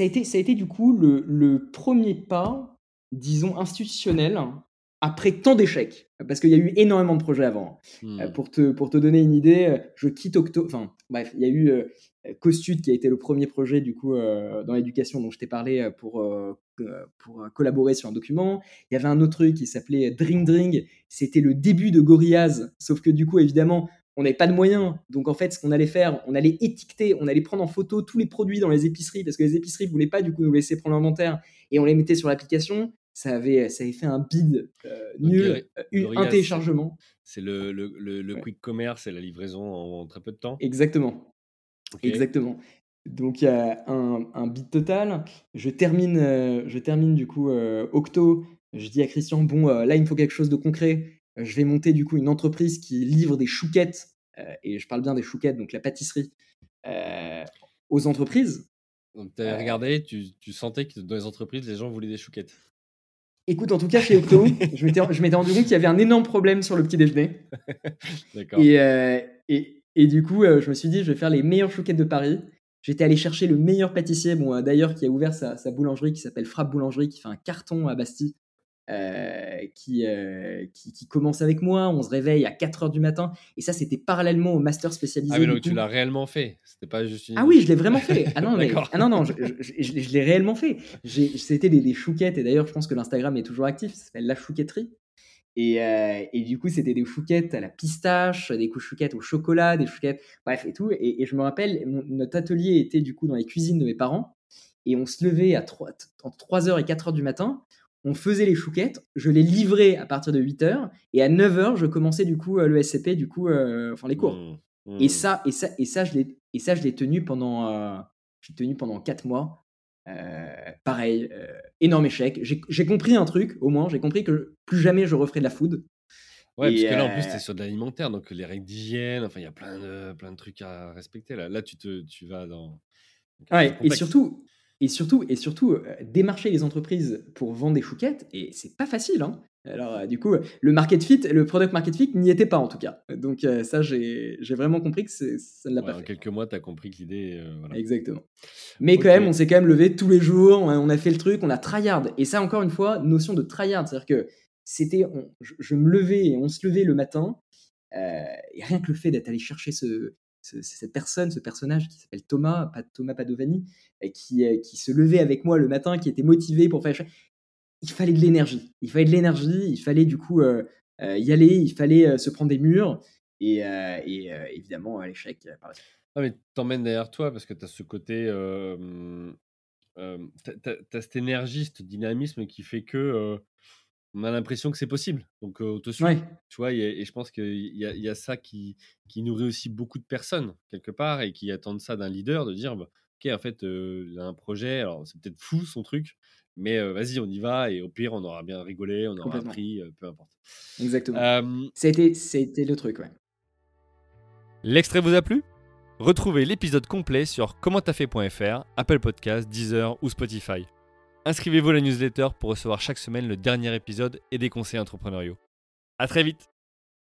ça a été, ça a été du coup le, le premier pas, disons, institutionnel après tant d'échecs, parce qu'il y a eu énormément de projets avant. Euh, Hmm. pour, te, pour te donner une idée, euh, je quitte Octo. Enfin, bref, il y a eu euh, Costud qui a été le premier projet du coup euh, dans l'éducation dont je t'ai parlé euh, pour, euh, euh, pour euh, collaborer sur un document. Il y avait un autre truc qui s'appelait Drink Drink. C'était le début de Gorillaz, sauf que du coup, évidemment, on n'avait pas de moyens. Donc en fait, ce qu'on allait faire, on allait étiqueter, on allait prendre en photo tous les produits dans les épiceries parce que les épiceries voulaient pas du coup nous laisser prendre l'inventaire et on les mettait sur l'application. Ça avait, ça avait fait un bid euh, nul, euh, un téléchargement. C'est le, le, le, le Ouais. quick commerce et la livraison en, en très peu de temps. Exactement. Exactement. Donc il y a un, un bid total. Je termine, euh, je termine du coup euh, Octo. Je dis à Christian, bon, là il me faut quelque chose de concret. Euh, je vais monter du coup une entreprise qui livre des chouquettes, euh, et je parle bien des chouquettes, donc la pâtisserie, euh, aux entreprises. Donc, tu avais regardé, tu, tu sentais que dans les entreprises, les gens voulaient des chouquettes. Écoute, en tout cas chez Octo, je m'étais je m'étais rendu compte qu'il y avait un énorme problème sur le petit déjeuner. D'accord. Et, euh, et, et du coup, euh, je me suis dit, je vais faire les meilleures chouquettes de Paris. J'étais allé chercher le meilleur pâtissier, bon, euh, d'ailleurs, qui a ouvert sa, sa boulangerie, qui s'appelle Frappe Boulangerie, qui fait un carton à Bastille, euh, qui, euh, qui, qui commence avec moi. On se réveille à 4 heures du matin. Et ça, c'était parallèlement au master spécialisé. Ah, mais du donc tu l'as réellement fait. C'était pas juste une. Ah oui, je l'ai vraiment fait. Ah non, mais, ah non, non, je, je- je- je- je l'ai réellement fait. C'était des, des chouquettes, et d'ailleurs, je pense que l'Instagram est toujours actif, ça s'appelle La Chouquetterie. Et, euh, et du coup, c'était des chouquettes à la pistache, des chouquettes au chocolat, des chouquettes, bref, et tout. Et, et je me rappelle, mon- notre atelier était du coup dans les cuisines de mes parents, et on se levait à 3, entre 3h et 4h du matin, on faisait les chouquettes, je les livrais à partir de 8h, et à 9h, je commençais du coup euh, le SCP, du coup, euh, enfin les cours. Hmm. Et Hmm. ça, et ça, et ça, je l'ai, et ça, je l'ai tenu pendant, euh, j'ai tenu pendant quatre mois. Euh, pareil, énorme échec. J'ai, j'ai compris un truc, au moins, j'ai compris que plus jamais je referai de la food. Ouais, parce Et, que là, en plus, tu es sur de l'alimentaire, donc les règles d'hygiène, enfin, il y a plein de, plein de trucs à respecter. Là, là tu, te, tu vas dans. Ouais, et surtout, et surtout, et surtout, euh, démarcher les entreprises pour vendre des chouquettes, et c'est pas facile. Hein. Alors, euh, du coup, le market fit, le product market fit n'y était pas en tout cas. Donc, euh, ça, j'ai, vraiment compris que ça ne l'a Ouais, pas en fait. quelques mois, tu as compris que l'idée. voilà. Exactement. Mais quand même, on s'est quand même levé tous les jours, on a, on a fait le truc, on a tryhard. Et ça, encore une fois, notion de tryhard. C'est-à-dire que c'était, je, je me levais et on se levait le matin. et rien que le fait d'être allé chercher ce, ce- cette personne, ce personnage qui s'appelle Thomas, Thomas Padovani, qui, euh, qui se levait avec moi le matin, qui était motivé pour faire. Il fallait de l'énergie. Il fallait de l'énergie. Il fallait du coup euh, euh, y aller. Il fallait se prendre des murs. Et, et, évidemment, l'échec. Ah, mais t'emmènes derrière toi parce que tu as ce côté. T'as- t'as t'as cette énergie, ce dynamisme qui fait que. On a l'impression que c'est possible. Donc, euh, on te suit. Ouais. Tu vois, et, et je pense qu'il y a, il y a ça qui, qui nourrit aussi beaucoup de personnes, quelque part, et qui attendent ça d'un leader, de dire, bah, OK, en fait, euh, il a un projet, alors c'est peut-être fou son truc, mais euh, vas-y, on y va, et au pire, on aura bien rigolé, on aura appris, euh, peu importe. Exactement. Euh, a été le truc, ouais. L'extrait vous a plu? Retrouvez l'épisode complet sur commenttafait.fr, Apple Podcasts, Deezer ou Spotify. Inscrivez-vous à la newsletter pour recevoir chaque semaine le dernier épisode et des conseils entrepreneuriaux. À très vite